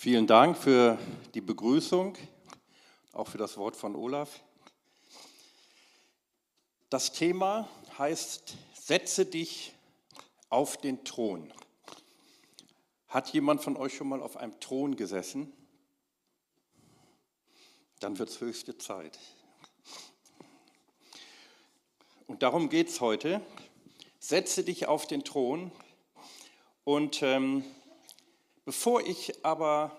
Vielen Dank für die Begrüßung, auch für das Wort von Olaf. Das Thema heißt, setze dich auf den Thron. Hat jemand von euch schon mal auf einem Thron gesessen? Dann wird es höchste Zeit. Und darum geht es heute. Setze dich auf den Thron. Und ähm, bevor ich aber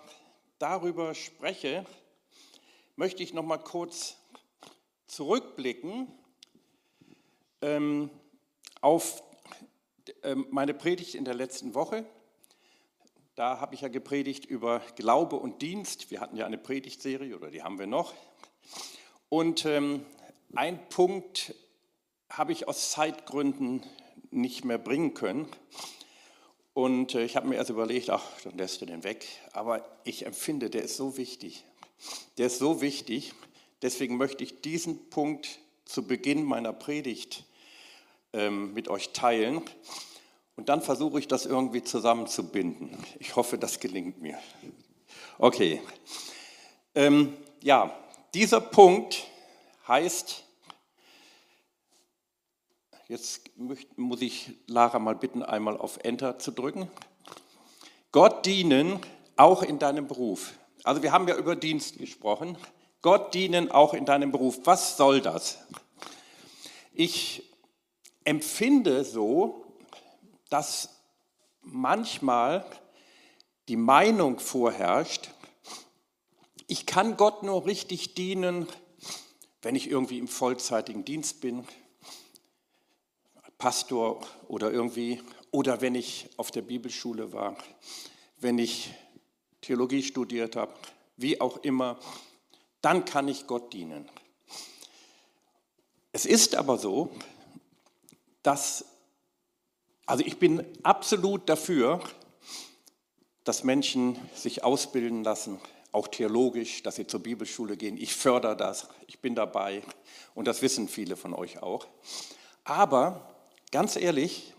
darüber spreche, möchte ich noch mal kurz zurückblicken ähm, auf ähm, meine Predigt in der letzten Woche. Da habe ich ja gepredigt über Glaube und Dienst. Wir hatten ja eine Predigtserie oder die haben wir noch. Und ähm, ein Punkt habe ich aus Zeitgründen nicht mehr bringen können. Und äh, ich habe mir erst überlegt, ach, dann lässt du den weg. Aber ich empfinde, der ist so wichtig. Der ist so wichtig. Deswegen möchte ich diesen Punkt zu Beginn meiner Predigt ähm, mit euch teilen. Und dann versuche ich das irgendwie zusammenzubinden. Ich hoffe, das gelingt mir. Okay. Ähm, ja, dieser Punkt heißt, jetzt muss ich Lara mal bitten, einmal auf Enter zu drücken. Gott dienen auch in deinem Beruf. Also wir haben ja über Dienst gesprochen. Gott dienen auch in deinem Beruf. Was soll das? Ich empfinde so, dass manchmal die Meinung vorherrscht, ich kann Gott nur richtig dienen, wenn ich irgendwie im vollzeitigen Dienst bin, Pastor oder irgendwie, oder wenn ich auf der Bibelschule war, wenn ich Theologie studiert habe, wie auch immer, dann kann ich Gott dienen. Es ist aber so, dass also ich bin absolut dafür, dass Menschen sich ausbilden lassen, auch theologisch, dass sie zur Bibelschule gehen. Ich fördere das, ich bin dabei und das wissen viele von euch auch. Aber ganz ehrlich,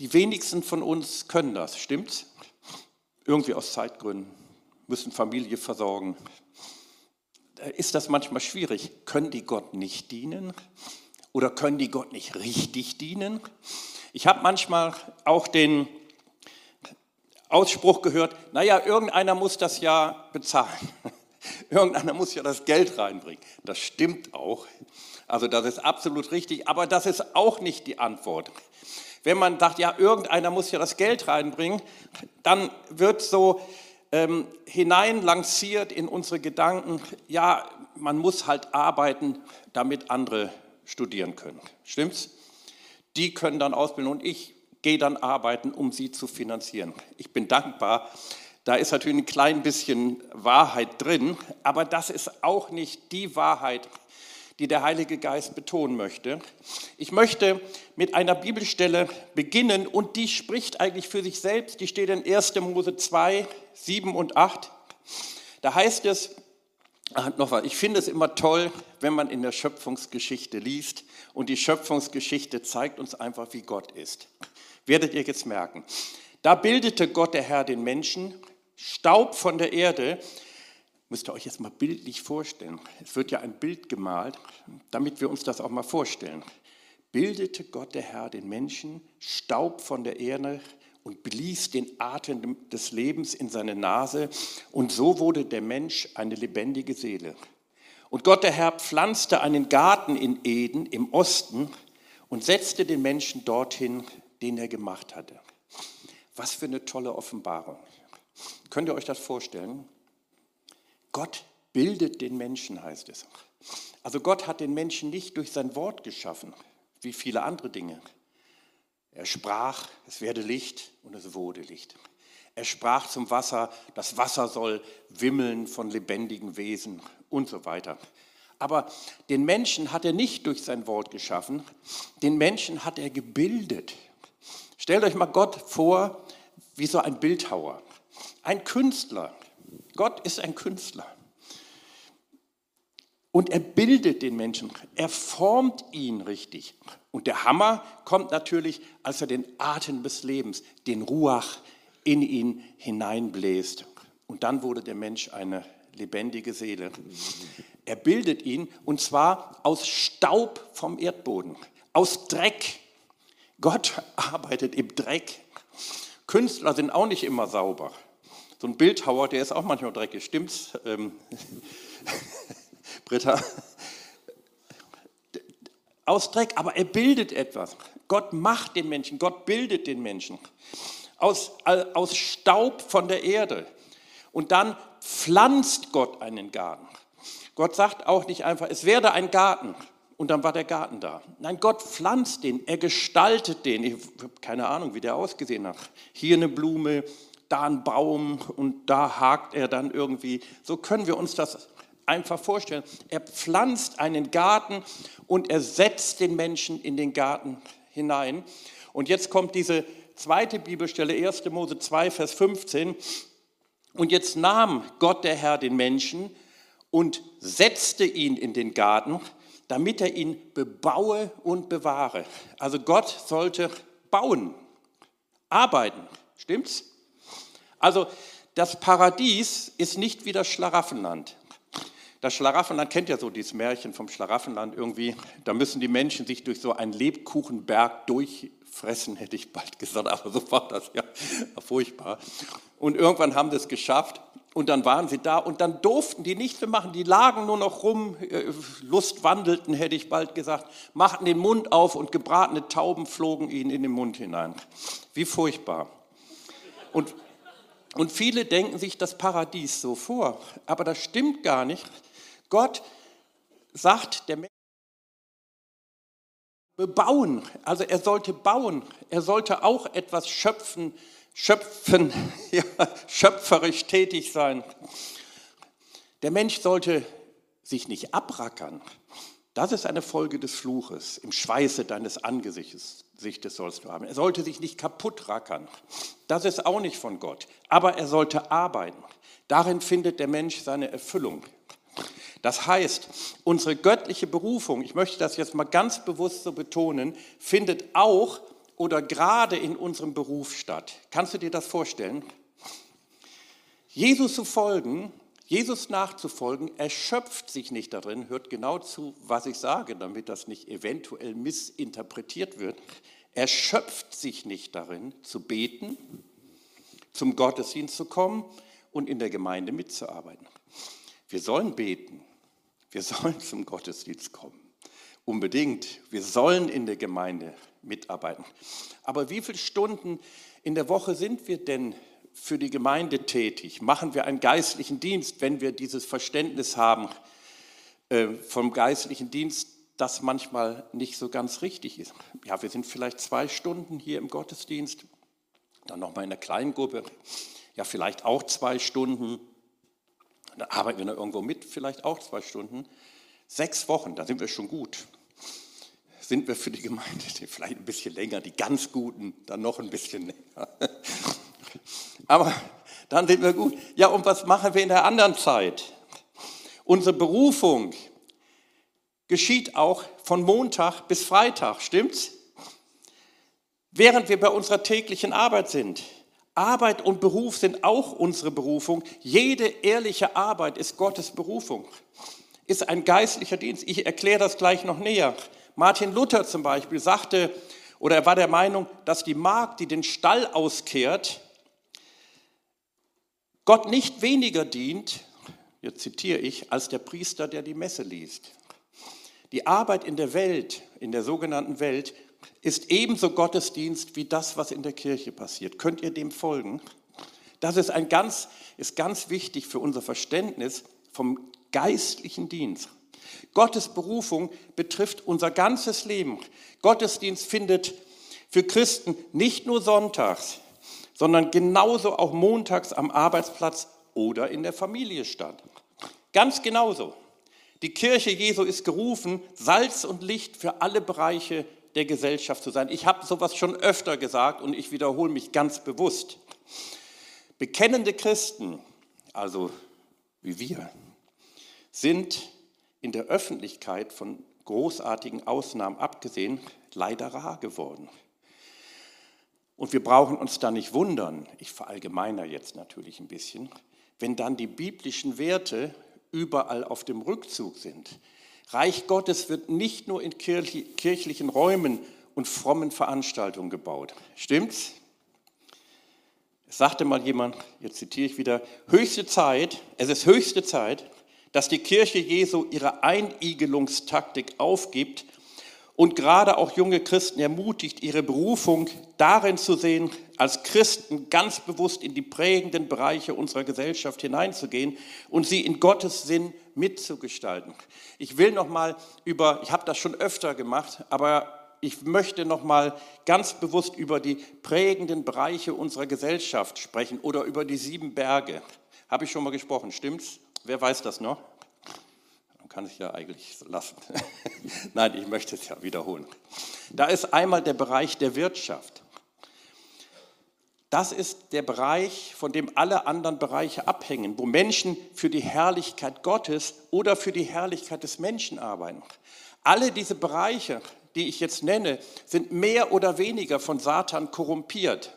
die wenigsten von uns können das, stimmt's? Irgendwie aus Zeitgründen, müssen Familie versorgen. Ist das manchmal schwierig? Können die Gott nicht dienen? Oder können die Gott nicht richtig dienen? Ich habe manchmal auch den Ausspruch gehört, naja, irgendeiner muss das ja bezahlen. Irgendeiner muss ja das Geld reinbringen. Das stimmt auch. Also das ist absolut richtig, aber das ist auch nicht die Antwort. Wenn man sagt, ja, irgendeiner muss ja das Geld reinbringen, dann wird so ähm, hineinlanciert in unsere Gedanken, ja, man muss halt arbeiten, damit andere studieren können. Stimmt's? Die können dann ausbilden und ich gehe dann arbeiten, um sie zu finanzieren. Ich bin dankbar. Da ist natürlich ein klein bisschen Wahrheit drin, aber das ist auch nicht die Wahrheit, die der Heilige Geist betonen möchte. Ich möchte mit einer Bibelstelle beginnen und die spricht eigentlich für sich selbst. Die steht in 1. Mose 2, 7 und 8. Da heißt es, Ah, noch was, ich finde es immer toll, wenn man in der Schöpfungsgeschichte liest und die Schöpfungsgeschichte zeigt uns einfach, wie Gott ist. Werdet ihr jetzt merken. Da bildete Gott der Herr den Menschen, Staub von der Erde, müsst ihr euch jetzt mal bildlich vorstellen. Es wird ja ein Bild gemalt, damit wir uns das auch mal vorstellen. Bildete Gott der Herr den Menschen, Staub von der Erde, und blies den Atem des Lebens in seine Nase und so wurde der Mensch eine lebendige Seele. Und Gott der Herr pflanzte einen Garten in Eden im Osten und setzte den Menschen dorthin, den er gemacht hatte. Was für eine tolle Offenbarung. Könnt ihr euch das vorstellen? Gott bildet den Menschen, heißt es. Also Gott hat den Menschen nicht durch sein Wort geschaffen, wie viele andere Dinge. Er sprach, es werde Licht und es wurde Licht. Er sprach zum Wasser, das Wasser soll wimmeln von lebendigen Wesen und so weiter. Aber den Menschen hat er nicht durch sein Wort geschaffen, den Menschen hat er gebildet. Stellt euch mal Gott vor wie so ein Bildhauer, ein Künstler. Gott ist ein Künstler. Und er bildet den Menschen, er formt ihn richtig. Und der Hammer kommt natürlich, als er den Atem des Lebens, den Ruach, in ihn hineinbläst. und dann wurde der Mensch eine lebendige Seele. Er bildet ihn und zwar aus Staub vom Erdboden, aus Dreck. Gott arbeitet im Dreck. Künstler sind auch nicht immer sauber. So ein Bildhauer, der ist auch manchmal dreckig, stimmt's? Ähm, Britta? Aus Dreck, aber er bildet etwas. Gott macht den Menschen, Gott bildet den Menschen. Aus, aus Staub von der Erde. Und dann pflanzt Gott einen Garten. Gott sagt auch nicht einfach, es werde ein Garten und dann war der Garten da. Nein, Gott pflanzt den, er gestaltet den. Ich habe keine Ahnung, wie der ausgesehen hat. Hier eine Blume, da ein Baum und da hakt er dann irgendwie. So können wir uns das einfach vorstellen. Er pflanzt einen Garten und er setzt den Menschen in den Garten hinein. Und jetzt kommt diese zweite Bibelstelle, 1. Mose 2, Vers 15. Und jetzt nahm Gott der Herr den Menschen und setzte ihn in den Garten, damit er ihn bebaue und bewahre. Also Gott sollte bauen, arbeiten. Stimmt's? Also das Paradies ist nicht wie das Schlaraffenland. Das Schlaraffenland kennt ja so dieses Märchen vom Schlaraffenland irgendwie. Da müssen die Menschen sich durch so einen Lebkuchenberg durchfressen, hätte ich bald gesagt, aber so war das ja furchtbar. Und irgendwann haben sie es geschafft und dann waren sie da und dann durften die nichts mehr machen. Die lagen nur noch rum, äh, lustwandelten, hätte ich bald gesagt, machten den Mund auf und gebratene Tauben flogen ihnen in den Mund hinein. Wie furchtbar. Und, und viele denken sich das Paradies so vor, aber das stimmt gar nicht. Gott sagt, der Mensch bebauen, also er sollte bauen, er sollte auch etwas schöpfen, schöpfen, ja, schöpferisch tätig sein. Der Mensch sollte sich nicht abrackern. Das ist eine Folge des Fluches. Im Schweiße deines Angesichtes sollst du haben. Er sollte sich nicht kaputt rackern. Das ist auch nicht von Gott. Aber er sollte arbeiten. Darin findet der Mensch seine Erfüllung. Das heißt, unsere göttliche Berufung, ich möchte das jetzt mal ganz bewusst so betonen, findet auch oder gerade in unserem Beruf statt. Kannst du dir das vorstellen? Jesus zu folgen, Jesus nachzufolgen, erschöpft sich nicht darin, hört genau zu, was ich sage, damit das nicht eventuell missinterpretiert wird, erschöpft sich nicht darin, zu beten, zum Gottesdienst zu kommen und in der Gemeinde mitzuarbeiten. Wir sollen beten, wir sollen zum Gottesdienst kommen, unbedingt. Wir sollen in der Gemeinde mitarbeiten. Aber wie viele Stunden in der Woche sind wir denn für die Gemeinde tätig? Machen wir einen geistlichen Dienst, wenn wir dieses Verständnis haben äh, vom geistlichen Dienst, das manchmal nicht so ganz richtig ist? Ja, wir sind vielleicht zwei Stunden hier im Gottesdienst, dann nochmal in der Kleingruppe, ja, vielleicht auch zwei Stunden. Dann arbeiten wir noch irgendwo mit, vielleicht auch zwei Stunden. Sechs Wochen, da sind wir schon gut sind wir für die Gemeinde vielleicht ein bisschen länger, die ganz Guten dann noch ein bisschen länger. Aber dann sind wir gut. Ja, und was machen wir in der anderen Zeit? Unsere Berufung geschieht auch von Montag bis Freitag, stimmt's? Während wir bei unserer täglichen Arbeit sind. Arbeit und Beruf sind auch unsere Berufung. Jede ehrliche Arbeit ist Gottes Berufung, ist ein geistlicher Dienst. Ich erkläre das gleich noch näher. Martin Luther zum Beispiel sagte, oder er war der Meinung, dass die Magd, die den Stall auskehrt, Gott nicht weniger dient, jetzt zitiere ich, als der Priester, der die Messe liest. Die Arbeit in der Welt, in der sogenannten Welt, ist ebenso Gottesdienst wie das, was in der Kirche passiert. Könnt ihr dem folgen? Das ist, ein ganz, ist ganz wichtig für unser Verständnis vom geistlichen Dienst. Gottes Berufung betrifft unser ganzes Leben. Gottesdienst findet für Christen nicht nur sonntags, sondern genauso auch montags am Arbeitsplatz oder in der Familie statt. Ganz genauso. Die Kirche Jesu ist gerufen, Salz und Licht für alle Bereiche der Gesellschaft zu sein. Ich habe sowas schon öfter gesagt und ich wiederhole mich ganz bewusst. Bekennende Christen, also wie wir, sind in der Öffentlichkeit von großartigen Ausnahmen abgesehen leider rar geworden. Und wir brauchen uns da nicht wundern, ich verallgemeiner jetzt natürlich ein bisschen, wenn dann die biblischen Werte überall auf dem Rückzug sind. Reich Gottes wird nicht nur in kirchlichen Räumen und frommen Veranstaltungen gebaut. Stimmt's? Es sagte mal jemand, jetzt zitiere ich wieder, höchste Zeit, es ist höchste Zeit, dass die Kirche Jesu ihre Einigelungstaktik aufgibt und gerade auch junge Christen ermutigt, ihre Berufung darin zu sehen, als Christen ganz bewusst in die prägenden Bereiche unserer Gesellschaft hineinzugehen und sie in Gottes Sinn mitzugestalten. Ich will noch mal über, ich habe das schon öfter gemacht, aber ich möchte noch mal ganz bewusst über die prägenden Bereiche unserer Gesellschaft sprechen oder über die sieben Berge. Habe ich schon mal gesprochen, stimmt's? Wer weiß das noch? Kann es ja eigentlich lassen. Nein, ich möchte es ja wiederholen. Da ist einmal der Bereich der Wirtschaft. Das ist der Bereich, von dem alle anderen Bereiche abhängen, wo Menschen für die Herrlichkeit Gottes oder für die Herrlichkeit des Menschen arbeiten. Alle diese Bereiche, die ich jetzt nenne, sind mehr oder weniger von Satan korrumpiert.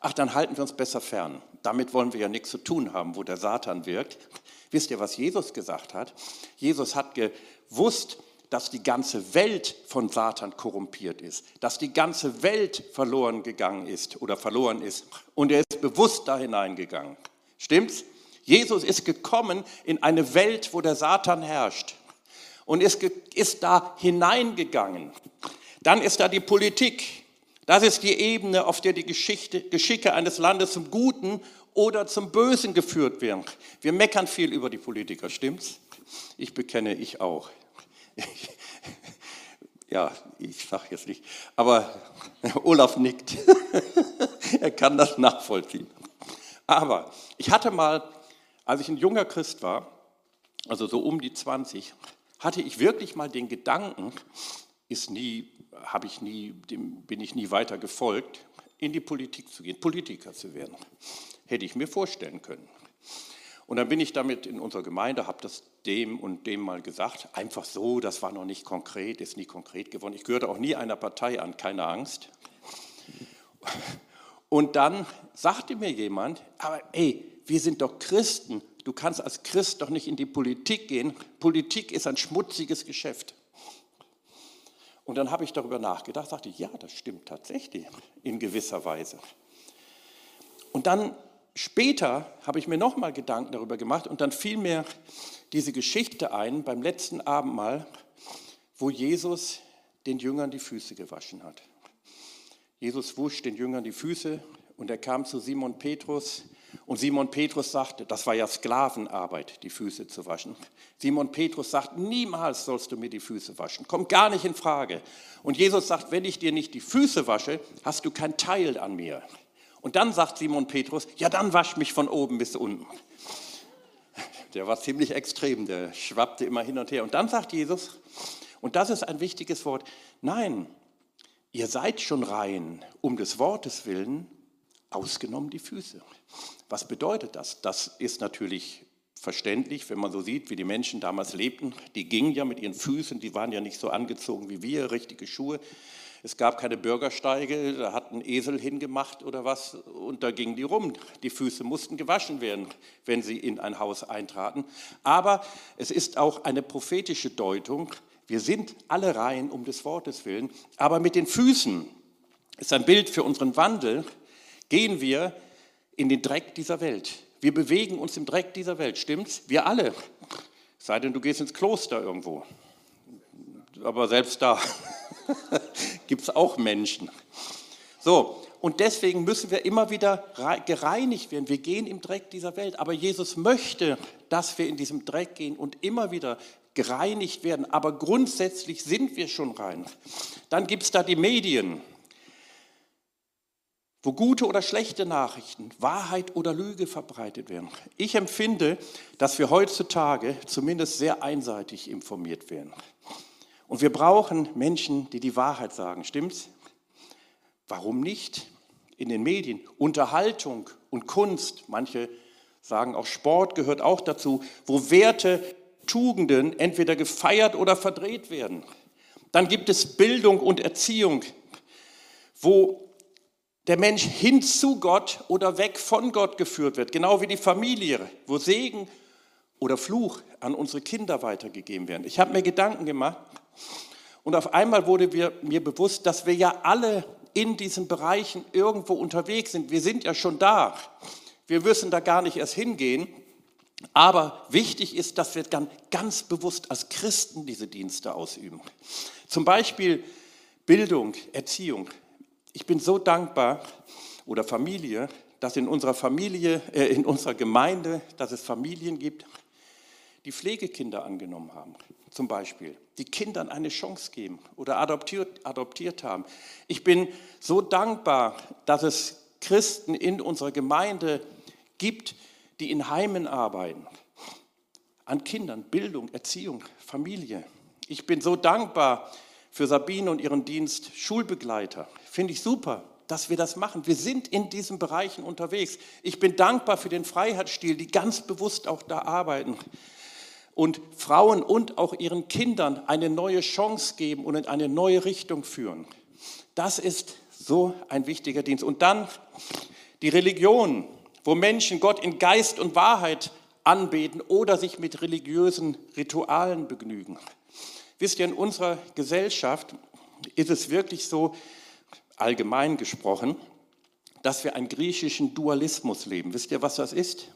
Ach, dann halten wir uns besser fern. Damit wollen wir ja nichts zu tun haben, wo der Satan wirkt. Wisst ihr, was Jesus gesagt hat? Jesus hat gewusst, dass die ganze Welt von Satan korrumpiert ist, dass die ganze Welt verloren gegangen ist oder verloren ist. Und er ist bewusst da hineingegangen. Stimmt's? Jesus ist gekommen in eine Welt, wo der Satan herrscht und ist, ist da hineingegangen. Dann ist da die Politik. Das ist die Ebene, auf der die Geschichte, Geschicke eines Landes zum Guten oder zum Bösen geführt werden. Wir meckern viel über die Politiker, stimmt's? Ich bekenne, ich auch. Ja, ich sage jetzt nicht, aber Olaf nickt. er kann das nachvollziehen. Aber ich hatte mal, als ich ein junger Christ war, also so um die 20, hatte ich wirklich mal den Gedanken, ist nie, habe ich nie, dem bin ich nie weiter gefolgt, in die Politik zu gehen, Politiker zu werden. Hätte ich mir vorstellen können. Und dann bin ich damit in unserer Gemeinde, habe das dem und dem mal gesagt, einfach so, das war noch nicht konkret, ist nie konkret geworden. Ich gehörte auch nie einer Partei an, keine Angst. Und dann sagte mir jemand, aber ey, wir sind doch Christen, du kannst als Christ doch nicht in die Politik gehen. Politik ist ein schmutziges Geschäft. Und dann habe ich darüber nachgedacht, sagte, ja, das stimmt tatsächlich in gewisser Weise. Und dann später habe ich mir nochmal Gedanken darüber gemacht und dann fiel mir diese Geschichte ein beim letzten Abendmahl, wo Jesus den Jüngern die Füße gewaschen hat. Jesus wusch den Jüngern die Füße und er kam zu Simon Petrus und Simon Petrus sagte, das war ja Sklavenarbeit, die Füße zu waschen. Simon Petrus sagt, niemals sollst du mir die Füße waschen, kommt gar nicht in Frage. Und Jesus sagt, wenn ich dir nicht die Füße wasche, hast du kein Teil an mir. Und dann sagt Simon Petrus, ja dann wasch mich von oben bis unten. Der war ziemlich extrem, der schwappte immer hin und her. Und dann sagt Jesus, und das ist ein wichtiges Wort, nein, ihr seid schon rein um des Wortes willen, ausgenommen die Füße. Was bedeutet das? Das ist natürlich verständlich, wenn man so sieht, wie die Menschen damals lebten. Die gingen ja mit ihren Füßen, die waren ja nicht so angezogen wie wir, richtige Schuhe. Es gab keine Bürgersteige, da hat ein Esel hingemacht oder was und da gingen die rum. Die Füße mussten gewaschen werden, wenn sie in ein Haus eintraten. Aber es ist auch eine prophetische Deutung. Wir sind alle rein um des Wortes willen, aber mit den Füßen ist ein Bild für unseren Wandel, gehen wir in den Dreck dieser Welt. Wir bewegen uns im Dreck dieser Welt, stimmt's? Wir alle. Sei denn, du gehst ins Kloster irgendwo. Aber selbst da gibt es auch Menschen. So, und deswegen müssen wir immer wieder gereinigt werden. Wir gehen im Dreck dieser Welt. Aber Jesus möchte, dass wir in diesem Dreck gehen und immer wieder gereinigt werden. Aber grundsätzlich sind wir schon rein. Dann gibt es da die Medien, wo gute oder schlechte Nachrichten, Wahrheit oder Lüge verbreitet werden. Ich empfinde, dass wir heutzutage zumindest sehr einseitig informiert werden. Und wir brauchen Menschen, die die Wahrheit sagen. Stimmt's? Warum nicht? In den Medien. Unterhaltung und Kunst, manche sagen auch Sport gehört auch dazu, wo Werte, Tugenden entweder gefeiert oder verdreht werden. Dann gibt es Bildung und Erziehung, wo der Mensch hin zu Gott oder weg von Gott geführt wird, genau wie die Familie, wo Segen oder Fluch an unsere Kinder weitergegeben werden. Ich habe mir Gedanken gemacht und auf einmal wurde mir bewusst, dass wir ja alle in diesen Bereichen irgendwo unterwegs sind. Wir sind ja schon da. Wir müssen da gar nicht erst hingehen. Aber wichtig ist, dass wir dann ganz bewusst als Christen diese Dienste ausüben. Zum Beispiel Bildung, Erziehung. Ich bin so dankbar oder Familie, dass in unserer Familie, äh, in unserer Gemeinde, dass es Familien gibt, die Pflegekinder angenommen haben, zum Beispiel, die Kindern eine Chance geben oder adoptiert, adoptiert haben. Ich bin so dankbar, dass es Christen in unserer Gemeinde gibt, die in Heimen arbeiten, an Kindern, Bildung, Erziehung, Familie. Ich bin so dankbar für Sabine und ihren Dienst Schulbegleiter. Finde ich super, dass wir das machen. Wir sind in diesen Bereichen unterwegs. Ich bin dankbar für den Freiheitsstil, die ganz bewusst auch da arbeiten und Frauen und auch ihren Kindern eine neue Chance geben und in eine neue Richtung führen. Das ist so ein wichtiger Dienst. Und dann die Religion, wo Menschen Gott in Geist und Wahrheit anbeten oder sich mit religiösen Ritualen begnügen. Wisst ihr, in unserer Gesellschaft ist es wirklich so, allgemein gesprochen, dass wir einen griechischen Dualismus leben. Wisst ihr, was das ist?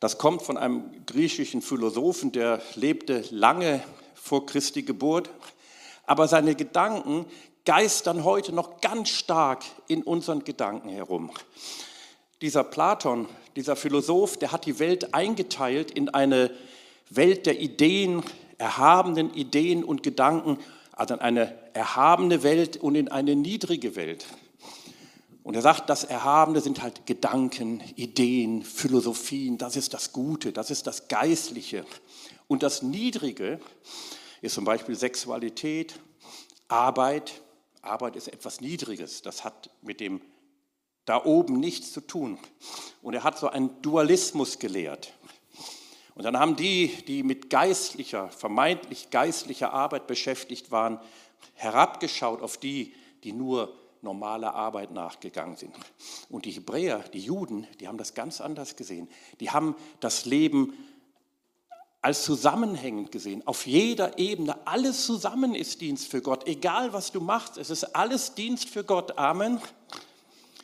Das kommt von einem griechischen Philosophen, der lebte lange vor Christi Geburt, aber seine Gedanken geistern heute noch ganz stark in unseren Gedanken herum. Dieser Platon, dieser Philosoph, der hat die Welt eingeteilt in eine Welt der Ideen, erhabenen Ideen und Gedanken, also in eine erhabene Welt und in eine niedrige Welt. Und er sagt, das Erhabene sind halt Gedanken, Ideen, Philosophien, das ist das Gute, das ist das Geistliche. Und das Niedrige ist zum Beispiel Sexualität, Arbeit. Arbeit ist etwas Niedriges, das hat mit dem da oben nichts zu tun. Und er hat so einen Dualismus gelehrt. Und dann haben die, die mit geistlicher, vermeintlich geistlicher Arbeit beschäftigt waren, herabgeschaut auf die, die nur normale Arbeit nachgegangen sind. Und die Hebräer, die Juden, die haben das ganz anders gesehen. Die haben das Leben als zusammenhängend gesehen, auf jeder Ebene. Alles zusammen ist Dienst für Gott, egal was du machst. Es ist alles Dienst für Gott. Amen.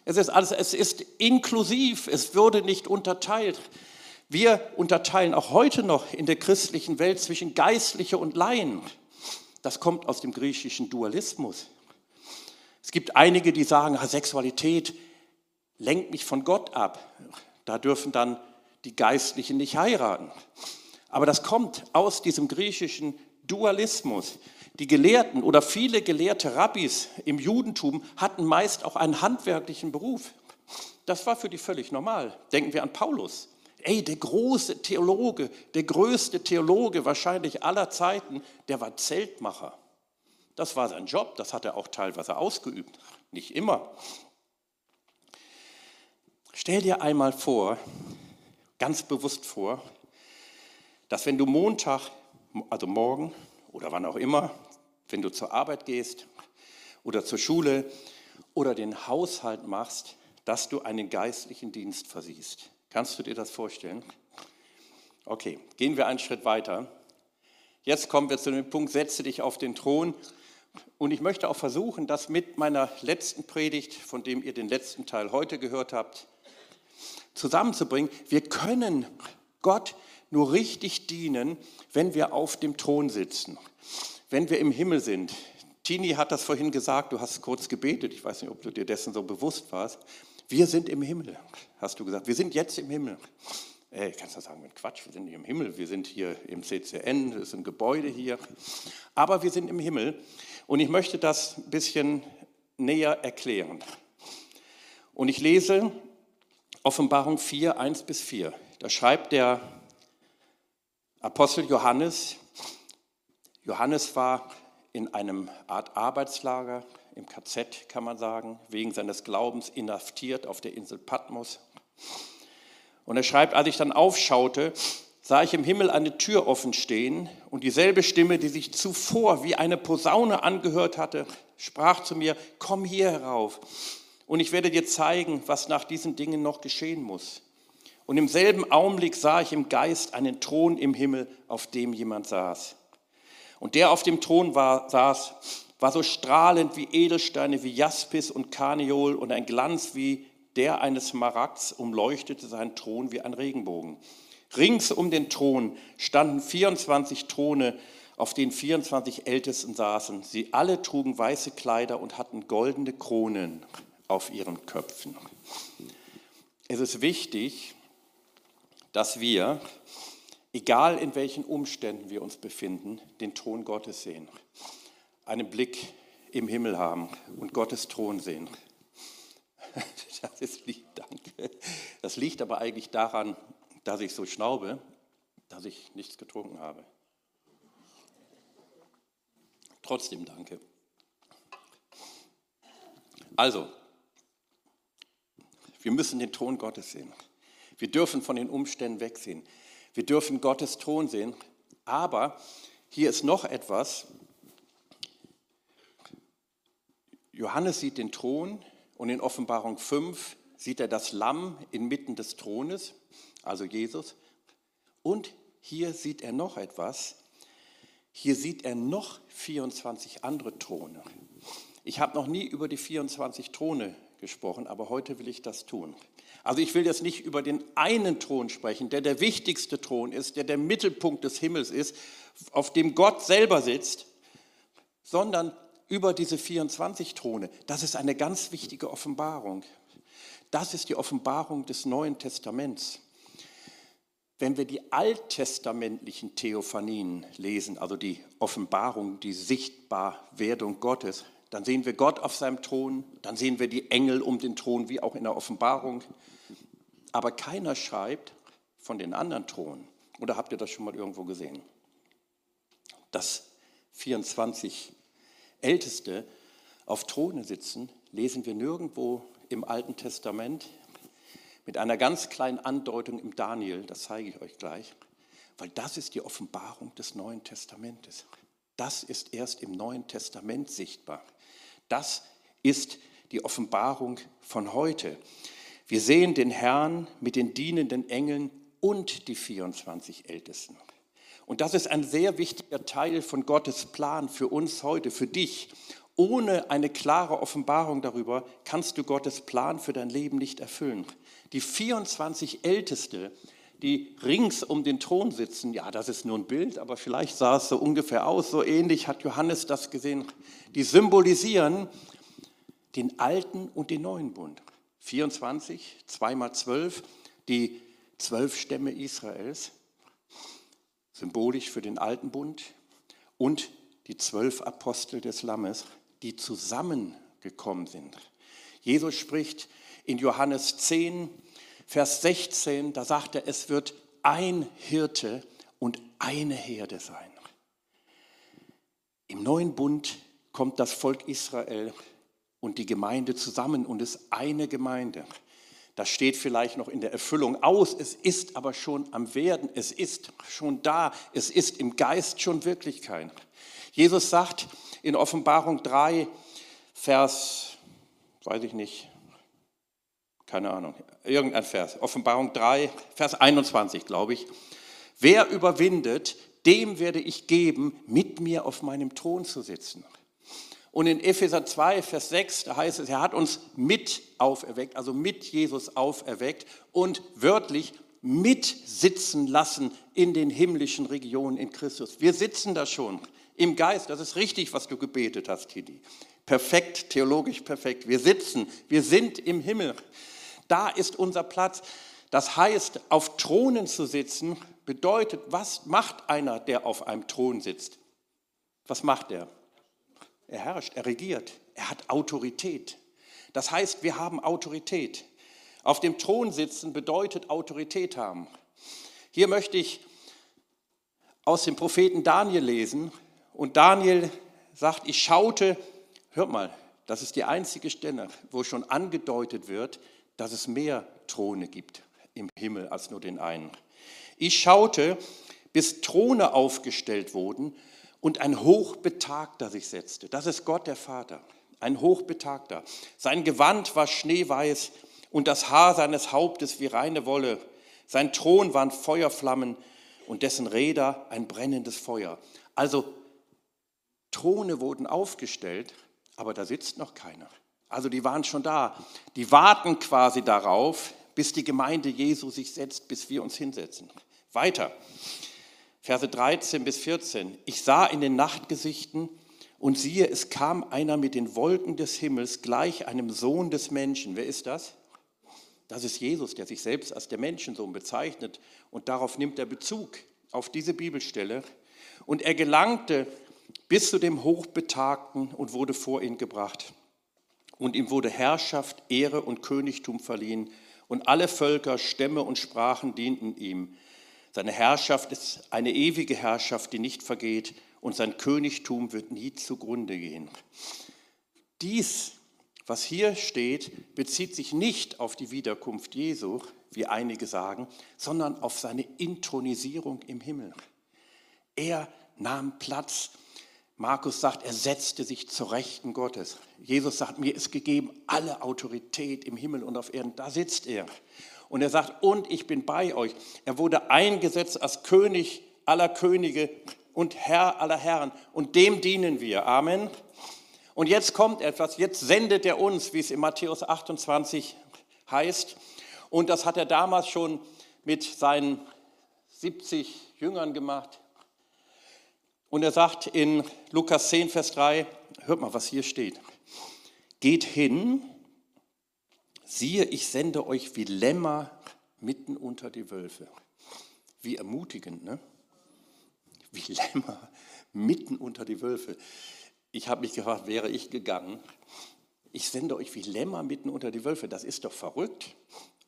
Es ist alles, es ist inklusiv, es wurde nicht unterteilt. Wir unterteilen auch heute noch in der christlichen Welt zwischen Geistliche und Laien. Das kommt aus dem griechischen Dualismus. Es gibt einige, die sagen, Sexualität lenkt mich von Gott ab. Da dürfen dann die Geistlichen nicht heiraten. Aber das kommt aus diesem griechischen Dualismus. Die Gelehrten oder viele gelehrte Rabbis im Judentum hatten meist auch einen handwerklichen Beruf. Das war für die völlig normal. Denken wir an Paulus. Ey, der große Theologe, der größte Theologe wahrscheinlich aller Zeiten, der war Zeltmacher. Das war sein Job, das hat er auch teilweise ausgeübt, nicht immer. Stell dir einmal vor, ganz bewusst vor, dass wenn du Montag, also morgen oder wann auch immer, wenn du zur Arbeit gehst oder zur Schule oder den Haushalt machst, dass du einen geistlichen Dienst versiehst. Kannst du dir das vorstellen? Okay, gehen wir einen Schritt weiter. Jetzt kommen wir zu dem Punkt, setze dich auf den Thron und ich möchte auch versuchen, das mit meiner letzten Predigt, von dem ihr den letzten Teil heute gehört habt, zusammenzubringen. Wir können Gott nur richtig dienen, wenn wir auf dem Thron sitzen, wenn wir im Himmel sind. Tini hat das vorhin gesagt, du hast kurz gebetet, ich weiß nicht, ob du dir dessen so bewusst warst. Wir sind im Himmel, hast du gesagt. Wir sind jetzt im Himmel. Ey, kannst du sagen, Quatsch, wir sind nicht im Himmel, wir sind hier im CCN, das ist ein Gebäude hier. Aber wir sind im Himmel. Und ich möchte das ein bisschen näher erklären. Und ich lese Offenbarung 4, 1 bis 4. Da schreibt der Apostel Johannes, Johannes war in einem Art Arbeitslager, im KZ kann man sagen, wegen seines Glaubens inhaftiert auf der Insel Patmos. Und er schreibt, als ich dann aufschaute, sah ich im Himmel eine Tür offen stehen und dieselbe Stimme, die sich zuvor wie eine Posaune angehört hatte, sprach zu mir, komm hier herauf und ich werde dir zeigen, was nach diesen Dingen noch geschehen muss. Und im selben Augenblick sah ich im Geist einen Thron im Himmel, auf dem jemand saß. Und der auf dem Thron war, saß, war so strahlend wie Edelsteine, wie Jaspis und Karneol und ein Glanz wie der eines Smaragds umleuchtete seinen Thron wie ein Regenbogen. Rings um den Thron standen 24 Throne, auf denen 24 Ältesten saßen. Sie alle trugen weiße Kleider und hatten goldene Kronen auf ihren Köpfen. Es ist wichtig, dass wir, egal in welchen Umständen wir uns befinden, den Thron Gottes sehen, einen Blick im Himmel haben und Gottes Thron sehen. Das ist lieb, danke. Das liegt aber eigentlich daran, dass ich so schnaube, dass ich nichts getrunken habe. Trotzdem danke. Also, wir müssen den Thron Gottes sehen. Wir dürfen von den Umständen wegsehen. Wir dürfen Gottes Thron sehen. Aber hier ist noch etwas. Johannes sieht den Thron und in Offenbarung 5 sieht er das Lamm inmitten des Thrones, also Jesus. Und hier sieht er noch etwas. Hier sieht er noch 24 andere Throne. Ich habe noch nie über die 24 Throne gesprochen, aber heute will ich das tun. Also ich will jetzt nicht über den einen Thron sprechen, der der wichtigste Thron ist, der der Mittelpunkt des Himmels ist, auf dem Gott selber sitzt, sondern über diese 24 Throne. Das ist eine ganz wichtige Offenbarung. Das ist die Offenbarung des Neuen Testaments. Wenn wir die alttestamentlichen Theophanien lesen, also die Offenbarung, die Sichtbarwerdung Gottes, dann sehen wir Gott auf seinem Thron, dann sehen wir die Engel um den Thron, wie auch in der Offenbarung. Aber keiner schreibt von den anderen Thronen. Oder habt ihr das schon mal irgendwo gesehen? Dass 24 Älteste auf Throne sitzen, lesen wir nirgendwo im Alten Testament mit einer ganz kleinen Andeutung im Daniel, das zeige ich euch gleich, weil das ist die Offenbarung des Neuen Testamentes. Das ist erst im Neuen Testament sichtbar. Das ist die Offenbarung von heute. Wir sehen den Herrn mit den dienenden Engeln und die 24 Ältesten. Und das ist ein sehr wichtiger Teil von Gottes Plan für uns heute, für dich. Ohne eine klare Offenbarung darüber kannst du Gottes Plan für dein Leben nicht erfüllen. Die 24 Älteste, die rings um den Thron sitzen, ja, das ist nur ein Bild, aber vielleicht sah es so ungefähr aus, so ähnlich hat Johannes das gesehen. Die symbolisieren den alten und den neuen Bund. 24, 2 mal 12, die zwölf Stämme Israels, symbolisch für den alten Bund, und die zwölf Apostel des Lammes, die zusammengekommen sind. Jesus spricht in Johannes 10, Vers 16, da sagt er, es wird ein Hirte und eine Herde sein. Im neuen Bund kommt das Volk Israel und die Gemeinde zusammen und ist eine Gemeinde. Das steht vielleicht noch in der Erfüllung aus, es ist aber schon am Werden, es ist schon da, es ist im Geist schon Wirklichkeit. Jesus sagt in Offenbarung 3, Vers, weiß ich nicht, keine Ahnung, irgendein Vers, Offenbarung 3, Vers 21, glaube ich. Wer überwindet, dem werde ich geben, mit mir auf meinem Thron zu sitzen. Und in Epheser 2, Vers 6, da heißt es, er hat uns mit auferweckt, also mit Jesus auferweckt und wörtlich mitsitzen lassen in den himmlischen Regionen in Christus. Wir sitzen da schon im Geist. Das ist richtig, was du gebetet hast, Tidi. Perfekt, theologisch perfekt. Wir sitzen, wir sind im Himmel. Da ist unser Platz. Das heißt, auf Thronen zu sitzen, bedeutet, was macht einer, der auf einem Thron sitzt? Was macht er? Er herrscht, er regiert, er hat Autorität. Das heißt, wir haben Autorität. Auf dem Thron sitzen bedeutet Autorität haben. Hier möchte ich aus dem Propheten Daniel lesen. Und Daniel sagt, ich schaute, hört mal, das ist die einzige Stelle, wo schon angedeutet wird, dass es mehr Throne gibt im Himmel als nur den einen. Ich schaute, bis Throne aufgestellt wurden und ein Hochbetagter sich setzte. Das ist Gott der Vater. ein Hochbetagter. Sein Gewand war schneeweiß und das Haar seines Hauptes wie reine Wolle. Sein Thron waren Feuerflammen und dessen Räder ein brennendes Feuer. Also Throne wurden aufgestellt, aber da sitzt noch keiner. Also die waren schon da. Die warten quasi darauf, bis die Gemeinde Jesu sich setzt, bis wir uns hinsetzen. Weiter. Verse 13 bis 14. Ich sah in den Nachtgesichten und siehe, es kam einer mit den Wolken des Himmels gleich einem Sohn des Menschen. Wer ist das? Das ist Jesus, der sich selbst als der Menschensohn bezeichnet. Und darauf nimmt er Bezug, auf diese Bibelstelle. Und er gelangte bis zu dem Hochbetagten und wurde vor ihn gebracht. Und ihm wurde Herrschaft, Ehre und Königtum verliehen. Und alle Völker, Stämme und Sprachen dienten ihm. Seine Herrschaft ist eine ewige Herrschaft, die nicht vergeht. Und sein Königtum wird nie zugrunde gehen. Dies was hier steht, bezieht sich nicht auf die Wiederkunft Jesu, wie einige sagen, sondern auf seine Intronisierung im Himmel. Er nahm Platz. Markus sagt, er setzte sich zur Rechten Gottes. Jesus sagt, mir ist gegeben alle Autorität im Himmel und auf Erden. Da sitzt er. Und er sagt, und ich bin bei euch. Er wurde eingesetzt als König aller Könige und Herr aller Herren. Und dem dienen wir. Amen. Und jetzt kommt etwas, jetzt sendet er uns, wie es in Matthäus 28 heißt. Und das hat er damals schon mit seinen 70 Jüngern gemacht. Und er sagt in Lukas 10, Vers 3, hört mal, was hier steht. Geht hin, siehe, ich sende euch wie Lämmer mitten unter die Wölfe. Wie ermutigend, ne? Wie Lämmer mitten unter die Wölfe. Ich habe mich gefragt, wäre ich gegangen? Ich sende euch wie Lämmer mitten unter die Wölfe. Das ist doch verrückt,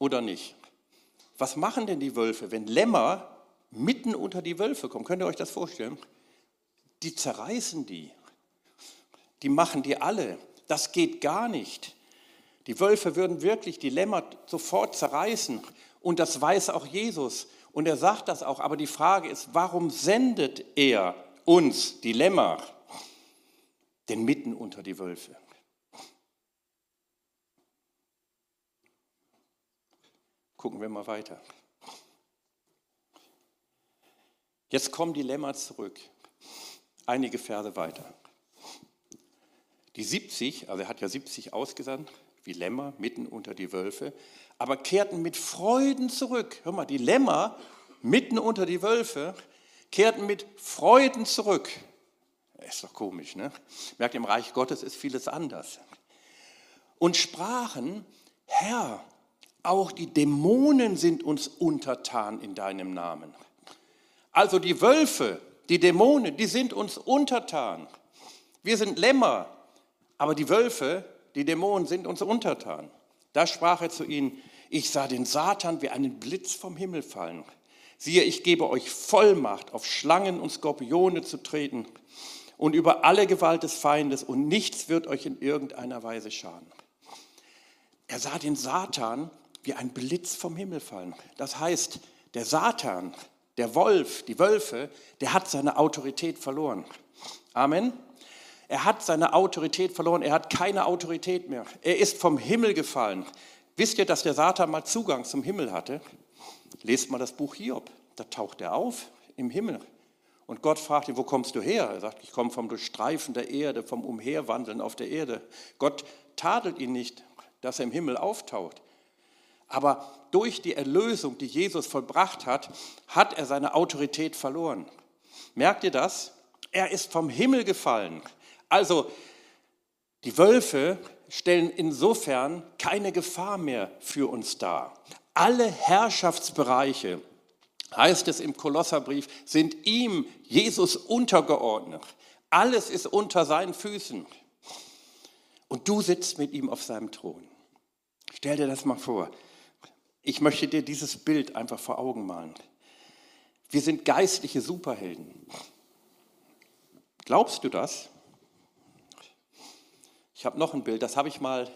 oder nicht? Was machen denn die Wölfe, wenn Lämmer mitten unter die Wölfe kommen? Könnt ihr euch das vorstellen? Die zerreißen die. Die machen die alle. Das geht gar nicht. Die Wölfe würden wirklich die Lämmer sofort zerreißen. Und das weiß auch Jesus. Und er sagt das auch. Aber die Frage ist, warum sendet er uns, die Lämmer? denn mitten unter die Wölfe. Gucken wir mal weiter. Jetzt kommen die Lämmer zurück. Einige Verse weiter. Die 70, also er hat ja 70 ausgesandt, wie Lämmer mitten unter die Wölfe, aber kehrten mit Freuden zurück. Hör mal, die Lämmer mitten unter die Wölfe kehrten mit Freuden zurück. Ist doch komisch, ne? Merkt, im Reich Gottes ist vieles anders. Und sprachen, Herr, auch die Dämonen sind uns untertan in deinem Namen. Also die Wölfe, die Dämonen, die sind uns untertan. Wir sind Lämmer, aber die Wölfe, die Dämonen sind uns untertan. Da sprach er zu ihnen, ich sah den Satan wie einen Blitz vom Himmel fallen. Siehe, ich gebe euch Vollmacht, auf Schlangen und Skorpione zu treten und über alle Gewalt des Feindes und nichts wird euch in irgendeiner Weise schaden. Er sah den Satan wie ein Blitz vom Himmel fallen. Das heißt, der Satan, der Wolf, die Wölfe, der hat seine Autorität verloren. Amen. Er hat seine Autorität verloren, er hat keine Autorität mehr. Er ist vom Himmel gefallen. Wisst ihr, dass der Satan mal Zugang zum Himmel hatte? Lest mal das Buch Hiob, da taucht er auf im Himmel. Und Gott fragt ihn, wo kommst du her? Er sagt, ich komme vom Durchstreifen der Erde, vom Umherwandeln auf der Erde. Gott tadelt ihn nicht, dass er im Himmel auftaucht. Aber durch die Erlösung, die Jesus vollbracht hat, hat er seine Autorität verloren. Merkt ihr das? Er ist vom Himmel gefallen. Also die Wölfe stellen insofern keine Gefahr mehr für uns dar. Alle Herrschaftsbereiche, heißt es im Kolosserbrief, sind ihm, Jesus, untergeordnet. Alles ist unter seinen Füßen. Und du sitzt mit ihm auf seinem Thron. Stell dir das mal vor. Ich möchte dir dieses Bild einfach vor Augen malen. Wir sind geistliche Superhelden. Glaubst du das? Ich habe noch ein Bild, das habe ich mal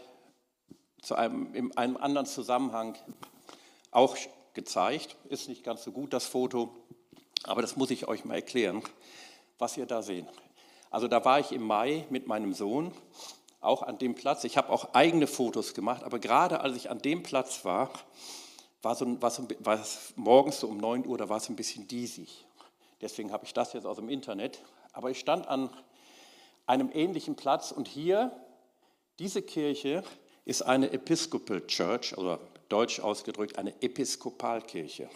zu einem, in einem anderen Zusammenhang auch gezeigt. Ist nicht ganz so gut, das Foto, aber das muss ich euch mal erklären, was ihr da seht. Also da war ich im Mai mit meinem Sohn auch an dem Platz. Ich habe auch eigene Fotos gemacht, aber gerade als ich an dem Platz war, war, so, war, so, war es morgens so um 9 Uhr, da war es ein bisschen diesig. Deswegen habe ich das jetzt aus dem Internet. Aber ich stand an einem ähnlichen Platz und hier, diese Kirche ist eine Episcopal Church, oder deutsch ausgedrückt eine Episkopalkirche.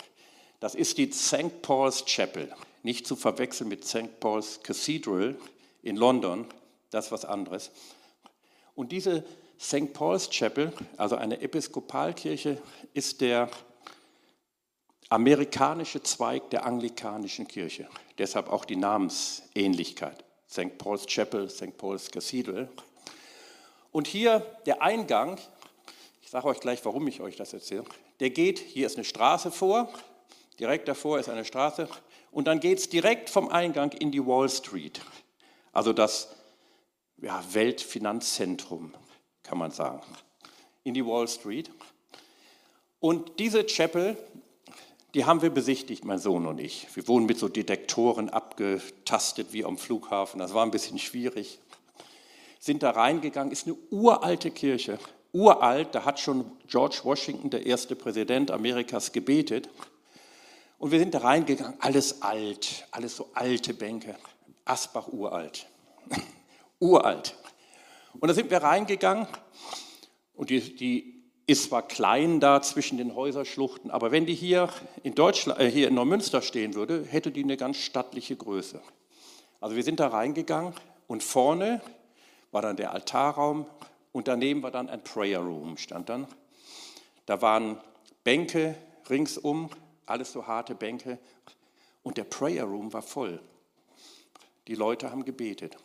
Das ist die St. Paul's Chapel, nicht zu verwechseln mit St. Paul's Cathedral in London, das ist was anderes. Und diese St. Paul's Chapel, also eine Episkopalkirche, ist der amerikanische Zweig der anglikanischen Kirche. Deshalb auch die Namensähnlichkeit. St. Paul's Chapel, St. Paul's Cathedral. Und hier der Eingang, ich sage euch gleich, warum ich euch das erzähle, der geht, hier ist eine Straße vor, direkt davor ist eine Straße und dann geht es direkt vom Eingang in die Wall Street, also das ja, Weltfinanzzentrum, kann man sagen, in die Wall Street. Und diese Chapel, die haben wir besichtigt, mein Sohn und ich. Wir wurden mit so Detektoren abgetastet wie am Flughafen. Das war ein bisschen schwierig. Sind da reingegangen, ist eine uralte Kirche. Uralt, da hat schon George Washington, der erste Präsident Amerikas, gebetet. Und wir sind da reingegangen, alles alt, alles so alte Bänke. Asbach uralt. Uralt. Und da sind wir reingegangen und die, die ist zwar klein da zwischen den Häuserschluchten, aber wenn die hier in, Deutschland, äh, hier in Neumünster stehen würde, hätte die eine ganz stattliche Größe. Also wir sind da reingegangen und vorne war dann der Altarraum und daneben war dann ein Prayer Room, stand dann. Da waren Bänke ringsum, alles so harte Bänke und der Prayer Room war voll. Die Leute haben gebetet.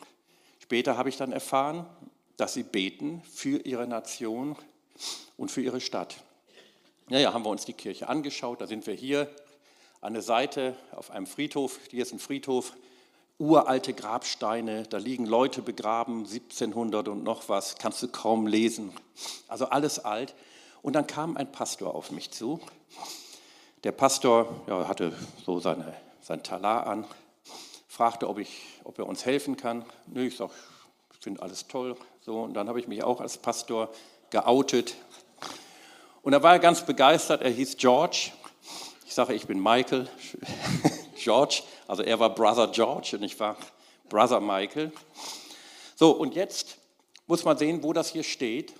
Später habe ich dann erfahren, dass sie beten für ihre Nation, und für ihre Stadt. Naja, haben wir uns die Kirche angeschaut. Da sind wir hier an der Seite auf einem Friedhof. Hier ist ein Friedhof, uralte Grabsteine. Da liegen Leute begraben, 1700 und noch was. Kannst du kaum lesen. Also alles alt. Und dann kam ein Pastor auf mich zu. Der Pastor ja, hatte so seine, sein Talar an, fragte, ob, ich, ob er uns helfen kann. Nö, ich sage, ich finde alles toll. So, und dann habe ich mich auch als Pastor geoutet. Und er war ganz begeistert, er hieß George. Ich sage, ich bin Michael. George, also er war Brother George und ich war Brother Michael. So, und jetzt muss man sehen, wo das hier steht.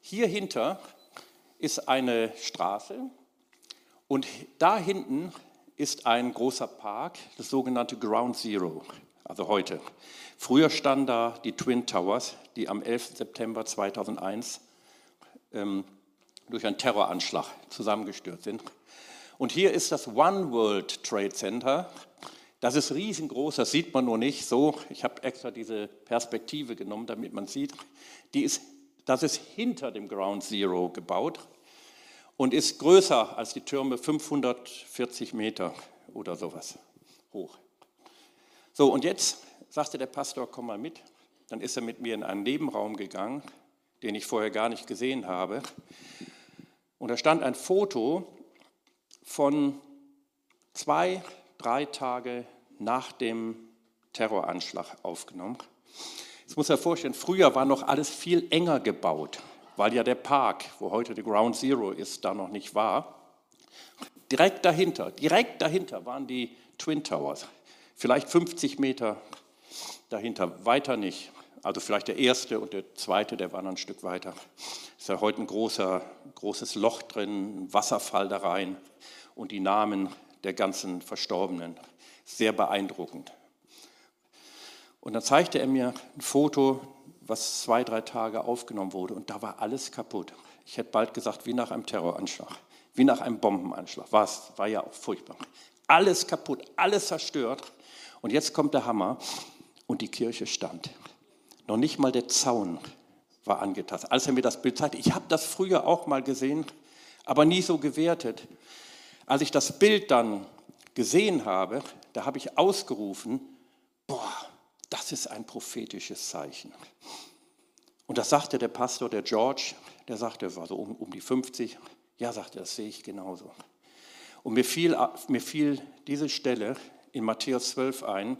Hier hinter ist eine Straße und da hinten ist ein großer Park, das sogenannte Ground Zero, also heute. Früher standen da die Twin Towers, die am 11. September 2001 ähm, durch einen Terroranschlag zusammengestürzt sind. Und hier ist das One World Trade Center. Das ist riesengroß, das sieht man nur nicht so. Ich habe extra diese Perspektive genommen, damit man sieht. Die ist, das ist hinter dem Ground Zero gebaut und ist größer als die Türme 540 Meter oder sowas hoch. So, und jetzt sagte der Pastor, komm mal mit. Dann ist er mit mir in einen Nebenraum gegangen den ich vorher gar nicht gesehen habe. Und da stand ein Foto von zwei, drei Tage nach dem Terroranschlag aufgenommen. Jetzt muss sich vorstellen, früher war noch alles viel enger gebaut, weil ja der Park, wo heute die Ground Zero ist, da noch nicht war. Direkt dahinter, direkt dahinter waren die Twin Towers, vielleicht 50 Meter dahinter, weiter nicht. Also vielleicht der erste und der zweite, der war noch ein Stück weiter. Ist ja heute ein großer, großes Loch drin, ein Wasserfall da rein und die Namen der ganzen Verstorbenen. Sehr beeindruckend. Und dann zeigte er mir ein Foto, was zwei, drei Tage aufgenommen wurde und da war alles kaputt. Ich hätte bald gesagt, wie nach einem Terroranschlag, wie nach einem Bombenanschlag. War es, war ja auch furchtbar. Alles kaputt, alles zerstört. Und jetzt kommt der Hammer und die Kirche stand. Noch nicht mal der Zaun war angetastet. Als er mir das Bild zeigte, ich habe das früher auch mal gesehen, aber nie so gewertet. Als ich das Bild dann gesehen habe, da habe ich ausgerufen, boah, das ist ein prophetisches Zeichen. Und das sagte der Pastor, der George, der sagte, war so um, um die 50, ja, sagte, das sehe ich genauso. Und mir fiel, mir fiel diese Stelle in Matthäus 12 ein,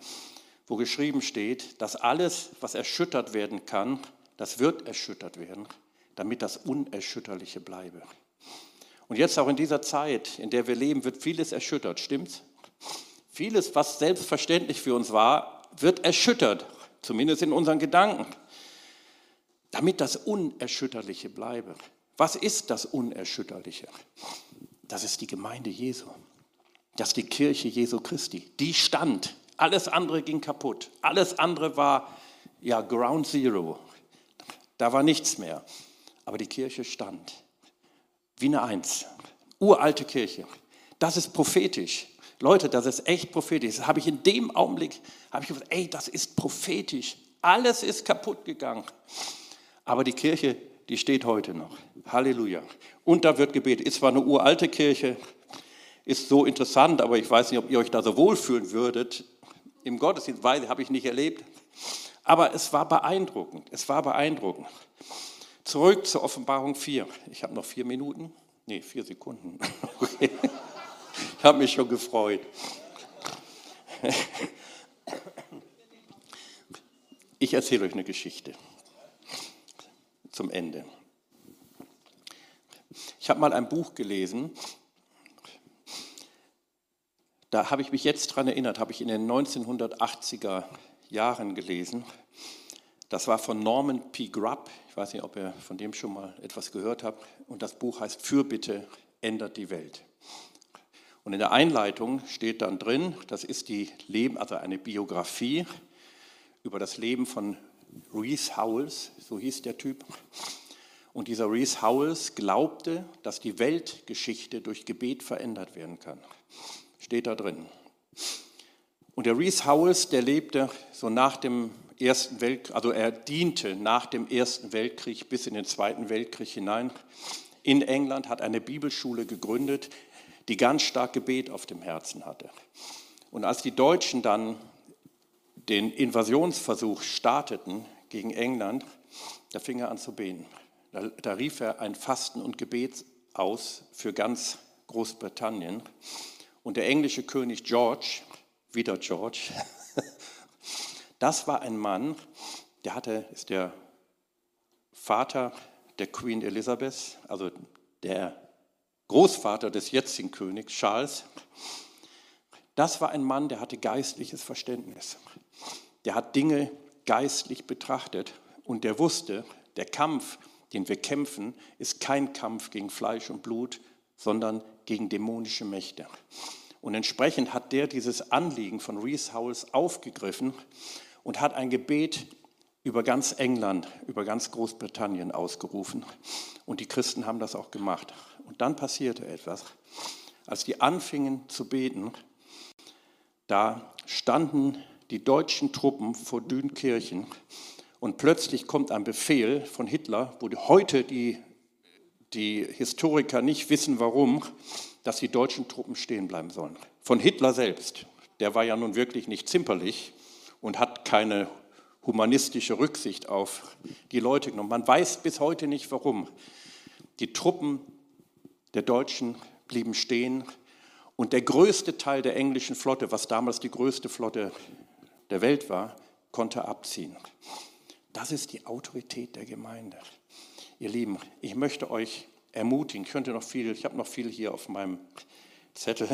wo geschrieben steht, dass alles, was erschüttert werden kann, das wird erschüttert werden, damit das Unerschütterliche bleibe. Und jetzt auch in dieser Zeit, in der wir leben, wird vieles erschüttert, stimmt's? Vieles, was selbstverständlich für uns war, wird erschüttert, zumindest in unseren Gedanken, damit das Unerschütterliche bleibe. Was ist das Unerschütterliche? Das ist die Gemeinde Jesu. Das ist die Kirche Jesu Christi. Die stand. Alles andere ging kaputt. Alles andere war ja Ground Zero. Da war nichts mehr. Aber die Kirche stand. Wie eine Eins. Uralte Kirche. Das ist prophetisch. Leute, das ist echt prophetisch. Das habe ich in dem Augenblick, habe ich gesagt, ey, das ist prophetisch. Alles ist kaputt gegangen. Aber die Kirche, die steht heute noch. Halleluja. Und da wird gebetet. Ist zwar eine uralte Kirche, ist so interessant, aber ich weiß nicht, ob ihr euch da so wohlfühlen würdet. Im Gottesdienst, weil habe ich nicht erlebt. Aber es war beeindruckend. Es war beeindruckend. Zurück zur Offenbarung 4. Ich habe noch vier Minuten. Nee, vier Sekunden. Okay. Ich habe mich schon gefreut. Ich erzähle euch eine Geschichte zum Ende. Ich habe mal ein Buch gelesen, da habe ich mich jetzt dran erinnert, habe ich in den 1980er Jahren gelesen. Das war von Norman P. Grubb. Ich weiß nicht, ob ihr von dem schon mal etwas gehört habt. Und das Buch heißt Fürbitte ändert die Welt. Und in der Einleitung steht dann drin, das ist die Leben, also eine Biografie über das Leben von Reese Howells, so hieß der Typ. Und dieser Reese Howells glaubte, dass die Weltgeschichte durch Gebet verändert werden kann. Steht da drin. Und der Reese Howells, der lebte so nach dem Ersten Weltkrieg, also er diente nach dem Ersten Weltkrieg bis in den Zweiten Weltkrieg hinein in England, hat eine Bibelschule gegründet, die ganz stark Gebet auf dem Herzen hatte. Und als die Deutschen dann den Invasionsversuch starteten gegen England, da fing er an zu beten. Da, da rief er ein Fasten und Gebet aus für ganz Großbritannien. Und der englische König George, wieder George, das war ein Mann, der hatte, ist der Vater der Queen Elizabeth, also der Großvater des jetzigen Königs Charles. Das war ein Mann, der hatte geistliches Verständnis. Der hat Dinge geistlich betrachtet und der wusste, der Kampf, den wir kämpfen, ist kein Kampf gegen Fleisch und Blut, sondern gegen dämonische Mächte. Und entsprechend hat der dieses Anliegen von Rees Howells aufgegriffen und hat ein Gebet über ganz England, über ganz Großbritannien ausgerufen. Und die Christen haben das auch gemacht. Und dann passierte etwas. Als die anfingen zu beten, da standen die deutschen Truppen vor Dünkirchen und plötzlich kommt ein Befehl von Hitler, wo heute die, die Historiker nicht wissen, warum, dass die deutschen Truppen stehen bleiben sollen. Von Hitler selbst. Der war ja nun wirklich nicht zimperlich und hat keine humanistische Rücksicht auf die Leute genommen. Man weiß bis heute nicht, warum. Die Truppen der Deutschen blieben stehen und der größte Teil der englischen Flotte, was damals die größte Flotte der Welt war, konnte abziehen. Das ist die Autorität der Gemeinde. Ihr Lieben, ich möchte euch ermutigen. Ich könnte noch viel, ich habe noch viel hier auf meinem Zettel,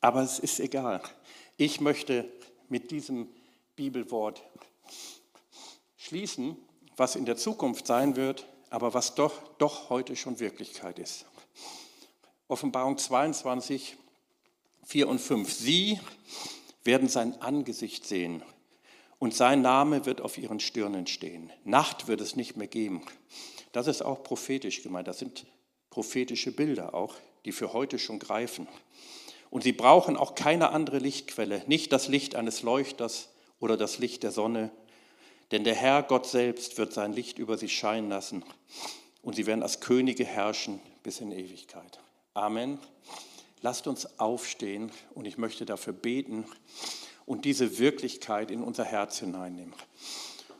aber es ist egal. Ich möchte mit diesem Bibelwort schließen, was in der Zukunft sein wird, aber was doch, doch heute schon Wirklichkeit ist. Offenbarung 22, 4 und 5. Sie werden sein Angesicht sehen und sein Name wird auf ihren Stirnen stehen. Nacht wird es nicht mehr geben. Das ist auch prophetisch gemeint. Das sind prophetische Bilder auch, die für heute schon greifen. Und sie brauchen auch keine andere Lichtquelle, nicht das Licht eines Leuchters oder das Licht der Sonne, denn der Herr Gott selbst wird sein Licht über sie scheinen lassen und sie werden als Könige herrschen bis in Ewigkeit. Amen. Lasst uns aufstehen und ich möchte dafür beten und diese Wirklichkeit in unser Herz hineinnehmen.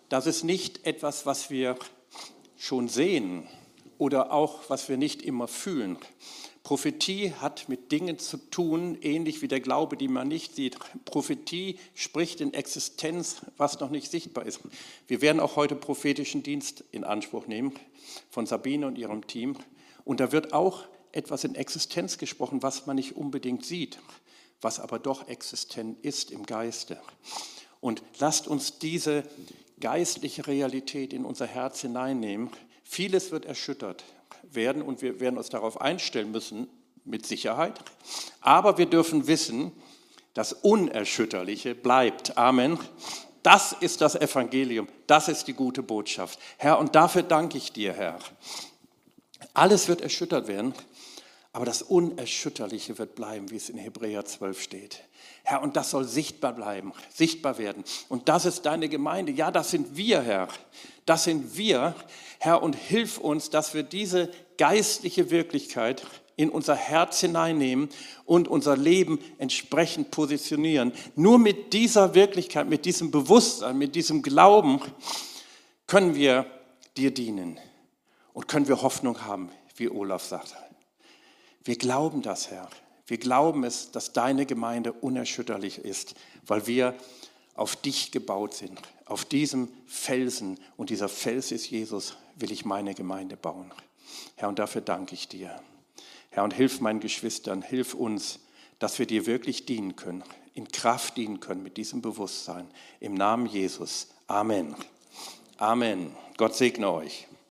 Das ist nicht etwas, was wir schon sehen oder auch was wir nicht immer fühlen. Prophetie hat mit Dingen zu tun, ähnlich wie der Glaube, die man nicht sieht. Prophetie spricht in Existenz, was noch nicht sichtbar ist. Wir werden auch heute prophetischen Dienst in Anspruch nehmen von Sabine und ihrem Team. Und da wird auch etwas in Existenz gesprochen, was man nicht unbedingt sieht, was aber doch existent ist im Geiste. Und lasst uns diese geistliche Realität in unser Herz hineinnehmen. Vieles wird erschüttert werden und wir werden uns darauf einstellen müssen, mit Sicherheit. Aber wir dürfen wissen, das Unerschütterliche bleibt. Amen. Das ist das Evangelium, das ist die gute Botschaft. Herr, und dafür danke ich dir, Herr. Alles wird erschüttert werden, aber das Unerschütterliche wird bleiben, wie es in Hebräer 12 steht. Herr, und das soll sichtbar bleiben, sichtbar werden. Und das ist deine Gemeinde. Ja, das sind wir, Herr. Das sind wir, Herr, und hilf uns, dass wir diese geistliche Wirklichkeit in unser Herz hineinnehmen und unser Leben entsprechend positionieren. Nur mit dieser Wirklichkeit, mit diesem Bewusstsein, mit diesem Glauben können wir dir dienen und können wir Hoffnung haben, wie Olaf sagt. Wir glauben das, Herr. Wir glauben es, dass deine Gemeinde unerschütterlich ist, weil wir auf dich gebaut sind. Auf diesem Felsen, und dieser Fels ist Jesus, will ich meine Gemeinde bauen. Herr, und dafür danke ich dir. Herr, und hilf meinen Geschwistern, hilf uns, dass wir dir wirklich dienen können, in Kraft dienen können mit diesem Bewusstsein. Im Namen Jesus. Amen. Amen. Gott segne euch.